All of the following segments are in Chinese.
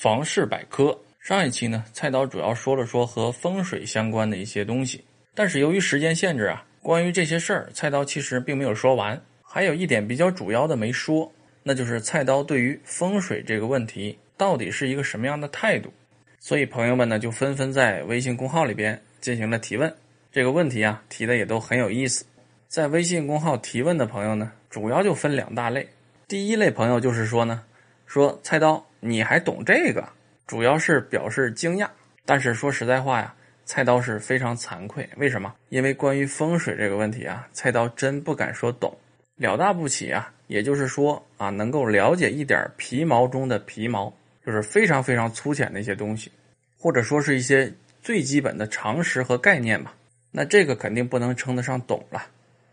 房事百科上一期呢，菜刀主要说了说和风水相关的一些东西，但是由于时间限制啊，关于这些事儿，菜刀其实并没有说完，还有一点比较主要的没说，那就是菜刀对于风水这个问题到底是一个什么样的态度。所以朋友们呢，就纷纷在微信公号里边进行了提问。这个问题啊，提的也都很有意思。在微信公号提问的朋友呢，主要就分两大类。第一类朋友就是说呢，说菜刀。你还懂这个？主要是表示惊讶，但是说实在话呀，菜刀是非常惭愧。为什么？因为关于风水这个问题啊，菜刀真不敢说懂，了大不起啊。也就是说啊，能够了解一点皮毛中的皮毛，就是非常非常粗浅的一些东西，或者说是一些最基本的常识和概念吧。那这个肯定不能称得上懂了。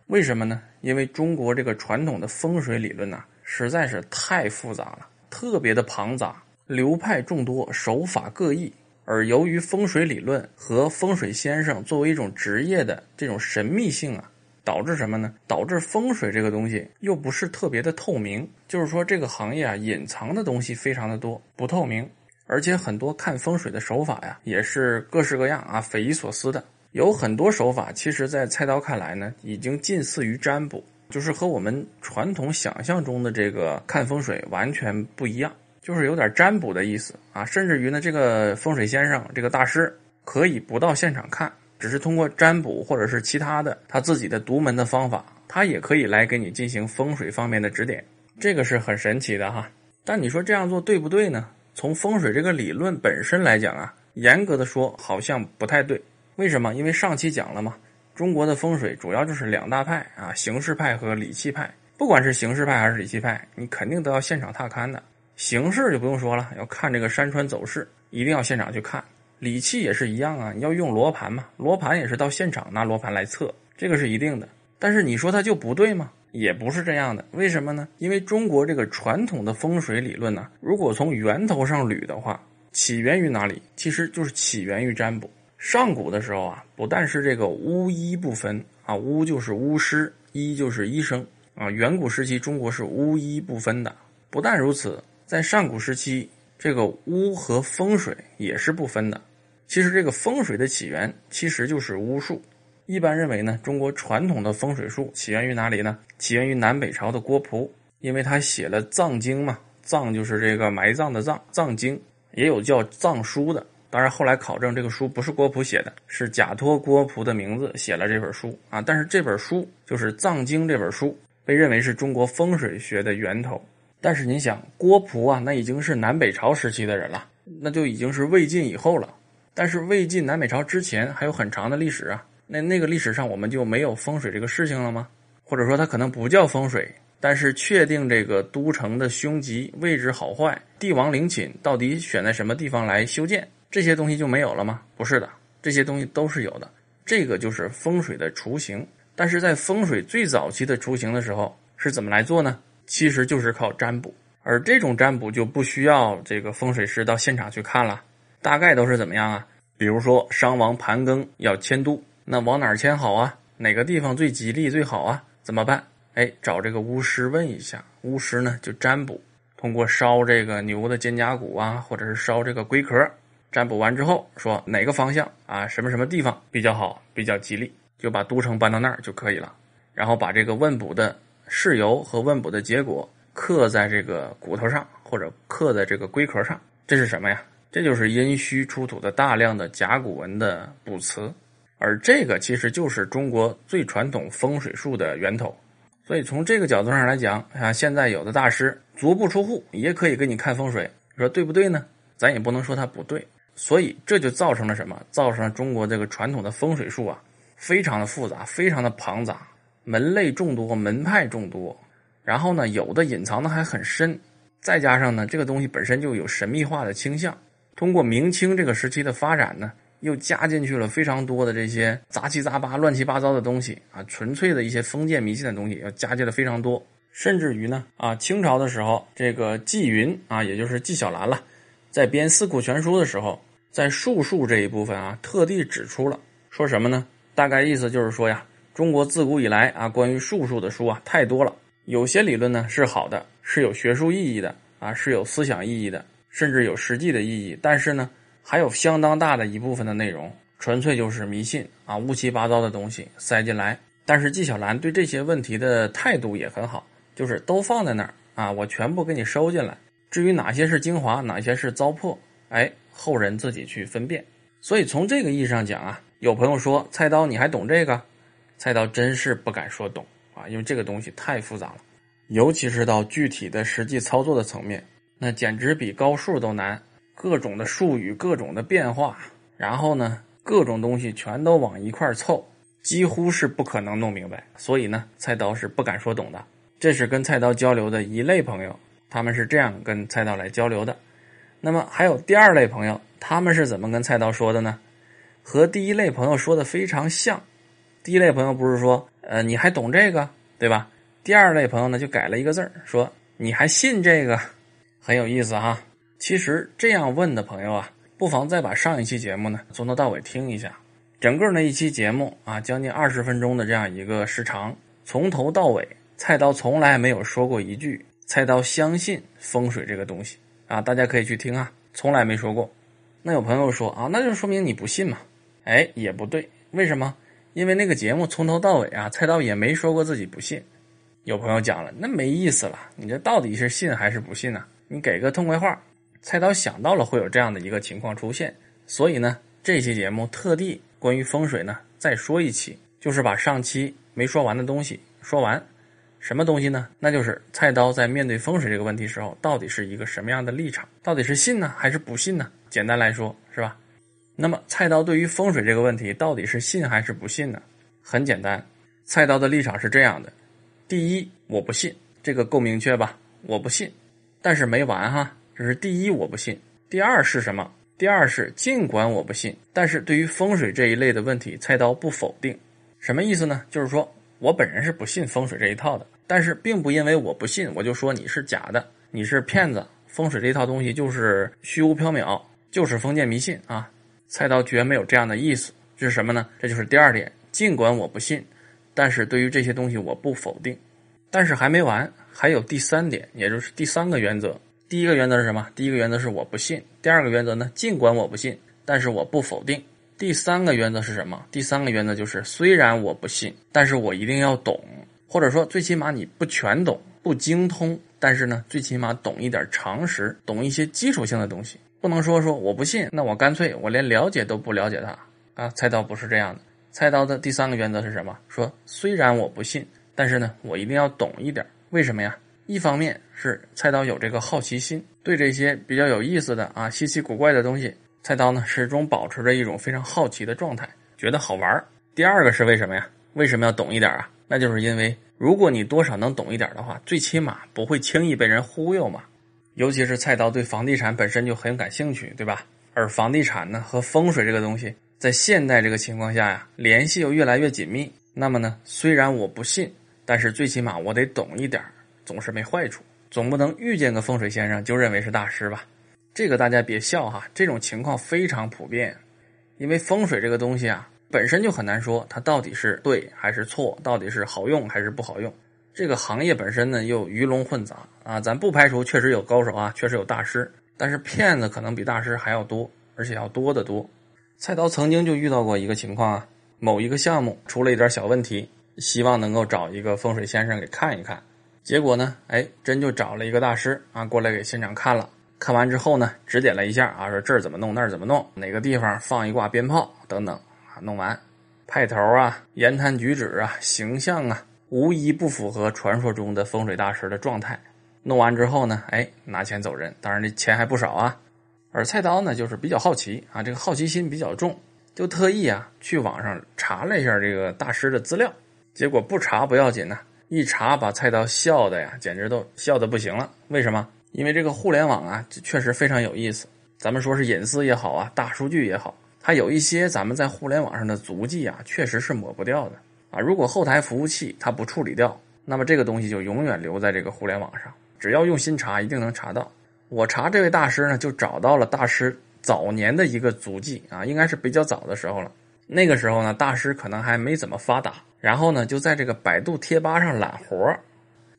为什么呢？因为中国这个传统的风水理论呐，实在是太复杂了。特别的庞杂，流派众多，手法各异。而由于风水理论和风水先生作为一种职业的这种神秘性啊，导致什么呢？导致风水这个东西又不是特别的透明。就是说，这个行业啊，隐藏的东西非常的多，不透明。而且很多看风水的手法呀，也是各式各样啊，匪夷所思的。有很多手法，其实在菜刀看来呢，已经近似于占卜。就是和我们传统想象中的这个看风水完全不一样，就是有点占卜的意思啊，甚至于呢，这个风水先生这个大师可以不到现场看，只是通过占卜或者是其他的他自己的独门的方法，他也可以来给你进行风水方面的指点，这个是很神奇的哈。但你说这样做对不对呢？从风水这个理论本身来讲啊，严格的说好像不太对。为什么？因为上期讲了嘛。中国的风水主要就是两大派啊，形式派和理气派。不管是形式派还是理气派，你肯定都要现场踏勘的。形式就不用说了，要看这个山川走势，一定要现场去看。理气也是一样啊，你要用罗盘嘛，罗盘也是到现场拿罗盘来测，这个是一定的。但是你说它就不对吗？也不是这样的。为什么呢？因为中国这个传统的风水理论呢，如果从源头上捋的话，起源于哪里？其实就是起源于占卜。上古的时候啊，不但是这个巫医不分啊，巫就是巫师，医就是医生啊。远古时期，中国是巫医不分的。不但如此，在上古时期，这个巫和风水也是不分的。其实，这个风水的起源其实就是巫术。一般认为呢，中国传统的风水术起源于哪里呢？起源于南北朝的郭璞，因为他写了藏经嘛，藏就是这个埋葬的葬，藏经也有叫藏书的。当然，后来考证这个书不是郭璞写的，是假托郭璞的名字写了这本书啊。但是这本书就是《藏经》这本书，被认为是中国风水学的源头。但是您想，郭璞啊，那已经是南北朝时期的人了，那就已经是魏晋以后了。但是魏晋南北朝之前还有很长的历史啊，那那个历史上我们就没有风水这个事情了吗？或者说它可能不叫风水，但是确定这个都城的凶吉位置好坏，帝王陵寝到底选在什么地方来修建？这些东西就没有了吗？不是的，这些东西都是有的。这个就是风水的雏形。但是在风水最早期的雏形的时候是怎么来做呢？其实就是靠占卜，而这种占卜就不需要这个风水师到现场去看了。大概都是怎么样啊？比如说商王盘庚要迁都，那往哪儿迁好啊？哪个地方最吉利最好啊？怎么办？哎，找这个巫师问一下，巫师呢就占卜，通过烧这个牛的肩胛骨啊，或者是烧这个龟壳。占卜完之后，说哪个方向啊，什么什么地方比较好，比较吉利，就把都城搬到那儿就可以了。然后把这个问卜的事由和问卜的结果刻在这个骨头上，或者刻在这个龟壳上。这是什么呀？这就是殷墟出土的大量的甲骨文的卜辞。而这个其实就是中国最传统风水术的源头。所以从这个角度上来讲，啊，现在有的大师足不出户也可以给你看风水，说对不对呢？咱也不能说他不对。所以这就造成了什么？造成了中国这个传统的风水术啊，非常的复杂，非常的庞杂，门类众多，门派众多。然后呢，有的隐藏的还很深。再加上呢，这个东西本身就有神秘化的倾向。通过明清这个时期的发展呢，又加进去了非常多的这些杂七杂八、乱七八糟的东西啊，纯粹的一些封建迷信的东西，要加进了非常多。甚至于呢，啊，清朝的时候，这个纪云啊，也就是纪晓岚了，在编《四库全书》的时候。在术数这一部分啊，特地指出了说什么呢？大概意思就是说呀，中国自古以来啊，关于术数的书啊太多了。有些理论呢是好的，是有学术意义的啊，是有思想意义的，甚至有实际的意义，但是呢，还有相当大的一部分的内容纯粹就是迷信啊，乌七八糟的东西塞进来。但是纪晓岚对这些问题的态度也很好，就是都放在那儿啊，我全部给你收进来。至于哪些是精华，哪些是糟粕，哎，后人自己去分辨。所以从这个意义上讲啊，有朋友说菜刀你还懂这个？菜刀真是不敢说懂啊，因为这个东西太复杂了，尤其是到具体的实际操作的层面，那简直比高数都难。各种的术语，各种的变化，然后呢，各种东西全都往一块凑。几乎是不可能弄明白，所以呢，菜刀是不敢说懂的。这是跟菜刀交流的一类朋友，他们是这样跟菜刀来交流的。那么还有第二类朋友，他们是怎么跟菜刀说的呢？和第一类朋友说的非常像。第一类朋友不是说，呃，你还懂这个，对吧？第二类朋友呢，就改了一个字儿，说你还信这个，很有意思哈。其实这样问的朋友啊，不妨再把上一期节目呢从头到尾听一下。整个那一期节目啊，将近二十分钟的这样一个时长，从头到尾，菜刀从来没有说过一句“菜刀相信风水这个东西”啊，大家可以去听啊，从来没说过。那有朋友说啊，那就说明你不信嘛？哎，也不对，为什么？因为那个节目从头到尾啊，菜刀也没说过自己不信。有朋友讲了，那没意思了，你这到底是信还是不信呢？你给个痛快话。菜刀想到了会有这样的一个情况出现，所以呢，这期节目特地。关于风水呢，再说一期，就是把上期没说完的东西说完。什么东西呢？那就是菜刀在面对风水这个问题时候，到底是一个什么样的立场？到底是信呢，还是不信呢？简单来说，是吧？那么菜刀对于风水这个问题，到底是信还是不信呢？很简单，菜刀的立场是这样的：第一，我不信，这个够明确吧？我不信，但是没完哈，这是第一，我不信。第二是什么？第二是，尽管我不信，但是对于风水这一类的问题，菜刀不否定。什么意思呢？就是说我本人是不信风水这一套的，但是并不因为我不信，我就说你是假的，你是骗子。风水这一套东西就是虚无缥缈，就是封建迷信啊！菜刀绝没有这样的意思。这是什么呢？这就是第二点。尽管我不信，但是对于这些东西我不否定。但是还没完，还有第三点，也就是第三个原则。第一个原则是什么？第一个原则是我不信。第二个原则呢？尽管我不信，但是我不否定。第三个原则是什么？第三个原则就是虽然我不信，但是我一定要懂，或者说最起码你不全懂、不精通，但是呢，最起码懂一点常识，懂一些基础性的东西。不能说说我不信，那我干脆我连了解都不了解它啊！菜刀不是这样的。菜刀的第三个原则是什么？说虽然我不信，但是呢，我一定要懂一点。为什么呀？一方面是菜刀有这个好奇心，对这些比较有意思的啊稀奇古怪的东西，菜刀呢始终保持着一种非常好奇的状态，觉得好玩儿第二个是为什么呀？为什么要懂一点啊？那就是因为如果你多少能懂一点的话，最起码不会轻易被人忽悠嘛。尤其是菜刀对房地产本身就很感兴趣，对吧？而房地产呢和风水这个东西，在现代这个情况下呀，联系又越来越紧密。那么呢，虽然我不信，但是最起码我得懂一点总是没坏处，总不能遇见个风水先生就认为是大师吧？这个大家别笑哈，这种情况非常普遍。因为风水这个东西啊，本身就很难说它到底是对还是错，到底是好用还是不好用。这个行业本身呢又鱼龙混杂啊，咱不排除确实有高手啊，确实有大师，但是骗子可能比大师还要多，而且要多得多。菜刀曾经就遇到过一个情况啊，某一个项目出了一点小问题，希望能够找一个风水先生给看一看。结果呢？哎，真就找了一个大师啊，过来给现场看了。看完之后呢，指点了一下啊，说这儿怎么弄，那儿怎么弄，哪个地方放一挂鞭炮等等啊。弄完，派头啊，言谈举止啊，形象啊，无一不符合传说中的风水大师的状态。弄完之后呢，哎，拿钱走人。当然这钱还不少啊。而菜刀呢，就是比较好奇啊，这个好奇心比较重，就特意啊去网上查了一下这个大师的资料。结果不查不要紧呢。一查，把菜刀笑的呀，简直都笑的不行了。为什么？因为这个互联网啊，确实非常有意思。咱们说是隐私也好啊，大数据也好，它有一些咱们在互联网上的足迹啊，确实是抹不掉的啊。如果后台服务器它不处理掉，那么这个东西就永远留在这个互联网上。只要用心查，一定能查到。我查这位大师呢，就找到了大师早年的一个足迹啊，应该是比较早的时候了。那个时候呢，大师可能还没怎么发达。然后呢，就在这个百度贴吧上揽活儿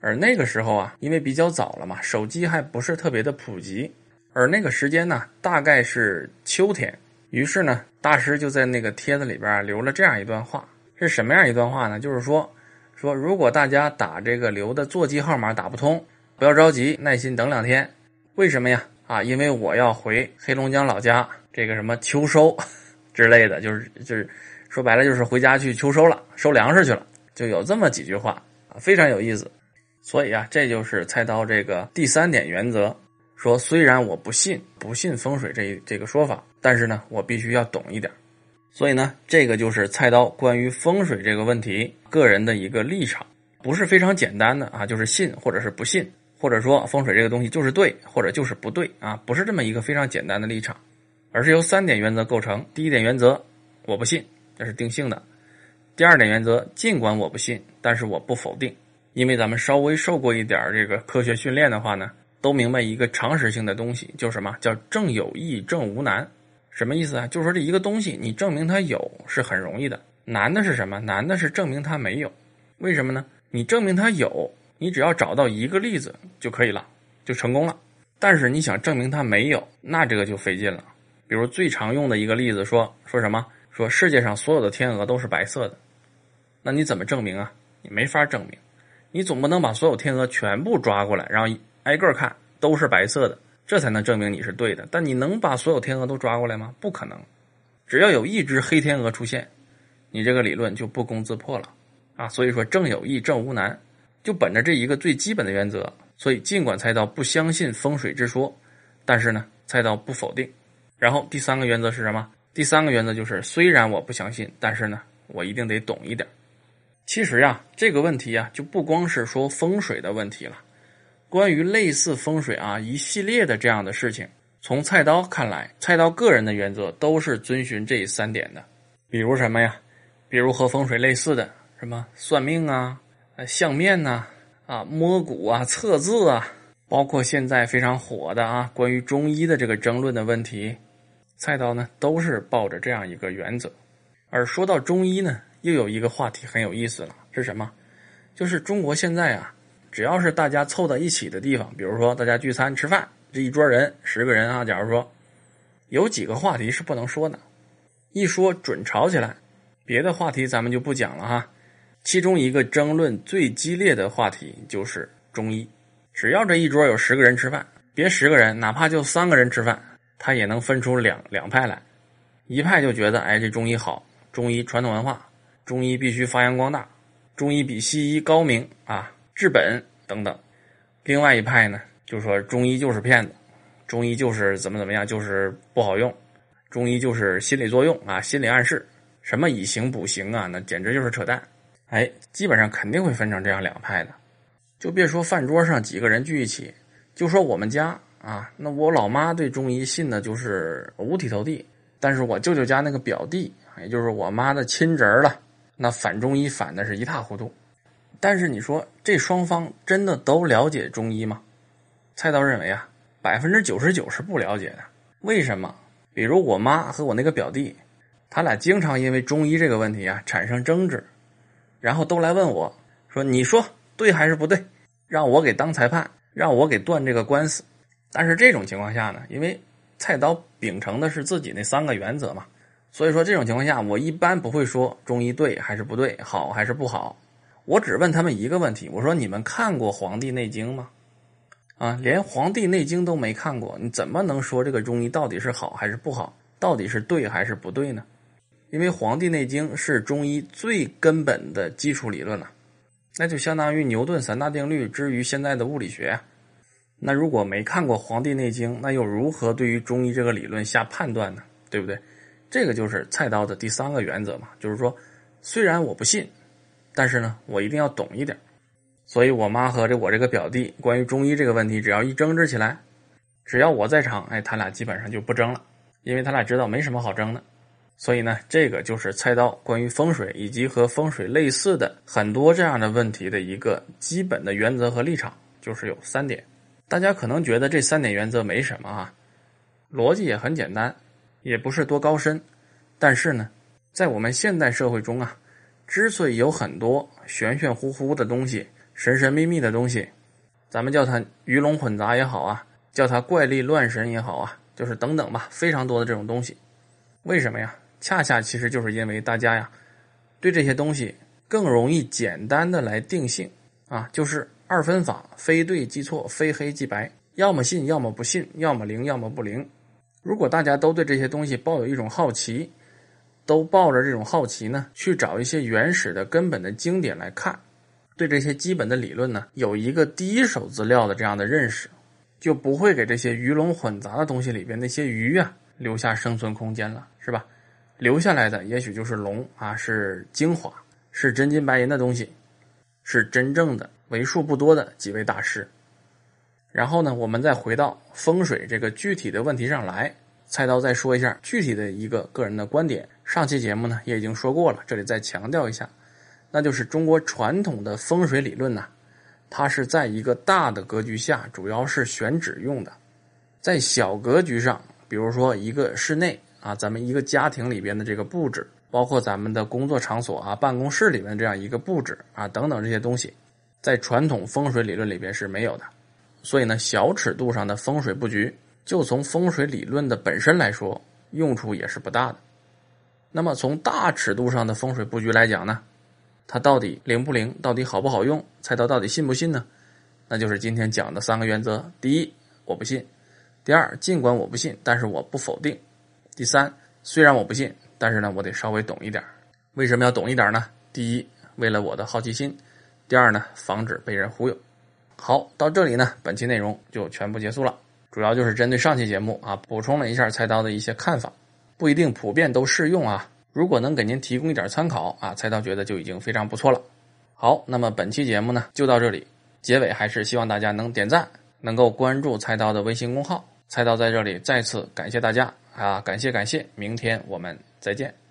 而那个时候啊，因为比较早了嘛，手机还不是特别的普及，而那个时间呢，大概是秋天。于是呢，大师就在那个帖子里边留了这样一段话，是什么样一段话呢？就是说，说如果大家打这个留的座机号码打不通，不要着急，耐心等两天。为什么呀？啊，因为我要回黑龙江老家，这个什么秋收 之类的，就是就是说白了就是回家去秋收了，收粮食去了，就有这么几句话啊，非常有意思。所以啊，这就是菜刀这个第三点原则。说虽然我不信不信风水这这个说法，但是呢，我必须要懂一点。所以呢，这个就是菜刀关于风水这个问题个人的一个立场，不是非常简单的啊，就是信或者是不信，或者说风水这个东西就是对或者就是不对啊，不是这么一个非常简单的立场，而是由三点原则构成。第一点原则，我不信，这是定性的；第二点原则，尽管我不信，但是我不否定，因为咱们稍微受过一点这个科学训练的话呢。都明白一个常识性的东西，就是什么叫正有易，正无难？什么意思啊？就是说这一个东西，你证明它有是很容易的，难的是什么？难的是证明它没有。为什么呢？你证明它有，你只要找到一个例子就可以了，就成功了。但是你想证明它没有，那这个就费劲了。比如最常用的一个例子，说说什么？说世界上所有的天鹅都是白色的，那你怎么证明啊？你没法证明。你总不能把所有天鹅全部抓过来，然后。挨个看都是白色的，这才能证明你是对的。但你能把所有天鹅都抓过来吗？不可能。只要有一只黑天鹅出现，你这个理论就不攻自破了啊！所以说正有易，正无难，就本着这一个最基本的原则。所以尽管菜刀不相信风水之说，但是呢，菜刀不否定。然后第三个原则是什么？第三个原则就是虽然我不相信，但是呢，我一定得懂一点。其实呀，这个问题呀，就不光是说风水的问题了。关于类似风水啊一系列的这样的事情，从菜刀看来，菜刀个人的原则都是遵循这三点的。比如什么呀？比如和风水类似的什么算命啊、相面呐、啊摸骨啊、测字啊，包括现在非常火的啊关于中医的这个争论的问题，菜刀呢都是抱着这样一个原则。而说到中医呢，又有一个话题很有意思了，是什么？就是中国现在啊。只要是大家凑到一起的地方，比如说大家聚餐吃饭，这一桌人十个人啊，假如说有几个话题是不能说的，一说准吵起来。别的话题咱们就不讲了哈。其中一个争论最激烈的话题就是中医。只要这一桌有十个人吃饭，别十个人，哪怕就三个人吃饭，他也能分出两两派来。一派就觉得，哎，这中医好，中医传统文化，中医必须发扬光大，中医比西医高明啊。治本等等，另外一派呢就说中医就是骗子，中医就是怎么怎么样，就是不好用，中医就是心理作用啊，心理暗示，什么以形补形啊，那简直就是扯淡。哎，基本上肯定会分成这样两派的，就别说饭桌上几个人聚一起，就说我们家啊，那我老妈对中医信的就是五体投地，但是我舅舅家那个表弟，也就是我妈的亲侄儿了，那反中医反的是一塌糊涂。但是你说这双方真的都了解中医吗？菜刀认为啊，百分之九十九是不了解的。为什么？比如我妈和我那个表弟，他俩经常因为中医这个问题啊产生争执，然后都来问我，说你说对还是不对？让我给当裁判，让我给断这个官司。但是这种情况下呢，因为菜刀秉承的是自己那三个原则嘛，所以说这种情况下，我一般不会说中医对还是不对，好还是不好。我只问他们一个问题，我说：“你们看过《黄帝内经》吗？啊，连《黄帝内经》都没看过，你怎么能说这个中医到底是好还是不好，到底是对还是不对呢？因为《黄帝内经》是中医最根本的基础理论了，那就相当于牛顿三大定律之于现在的物理学。那如果没看过《黄帝内经》，那又如何对于中医这个理论下判断呢？对不对？这个就是菜刀的第三个原则嘛，就是说，虽然我不信。”但是呢，我一定要懂一点，所以我妈和这我这个表弟关于中医这个问题，只要一争执起来，只要我在场，哎，他俩基本上就不争了，因为他俩知道没什么好争的。所以呢，这个就是菜刀关于风水以及和风水类似的很多这样的问题的一个基本的原则和立场，就是有三点。大家可能觉得这三点原则没什么啊，逻辑也很简单，也不是多高深，但是呢，在我们现代社会中啊。之所以有很多玄玄乎乎的东西、神神秘秘的东西，咱们叫它鱼龙混杂也好啊，叫它怪力乱神也好啊，就是等等吧，非常多的这种东西。为什么呀？恰恰其实就是因为大家呀，对这些东西更容易简单的来定性啊，就是二分法，非对即错，非黑即白，要么信，要么不信，要么灵，要么不灵。如果大家都对这些东西抱有一种好奇，都抱着这种好奇呢，去找一些原始的根本的经典来看，对这些基本的理论呢，有一个第一手资料的这样的认识，就不会给这些鱼龙混杂的东西里边那些鱼啊留下生存空间了，是吧？留下来的也许就是龙啊，是精华，是真金白银的东西，是真正的为数不多的几位大师。然后呢，我们再回到风水这个具体的问题上来，菜刀再说一下具体的一个个人的观点。上期节目呢也已经说过了，这里再强调一下，那就是中国传统的风水理论呢，它是在一个大的格局下，主要是选址用的，在小格局上，比如说一个室内啊，咱们一个家庭里边的这个布置，包括咱们的工作场所啊、办公室里面这样一个布置啊等等这些东西，在传统风水理论里边是没有的。所以呢，小尺度上的风水布局，就从风水理论的本身来说，用处也是不大的。那么从大尺度上的风水布局来讲呢，它到底灵不灵，到底好不好用，菜刀到底信不信呢？那就是今天讲的三个原则：第一，我不信；第二，尽管我不信，但是我不否定；第三，虽然我不信，但是呢，我得稍微懂一点。为什么要懂一点呢？第一，为了我的好奇心；第二呢，防止被人忽悠。好，到这里呢，本期内容就全部结束了。主要就是针对上期节目啊，补充了一下菜刀的一些看法，不一定普遍都适用啊。如果能给您提供一点参考啊，菜刀觉得就已经非常不错了。好，那么本期节目呢就到这里，结尾还是希望大家能点赞，能够关注菜刀的微信公号。菜刀在这里再次感谢大家啊，感谢感谢，明天我们再见。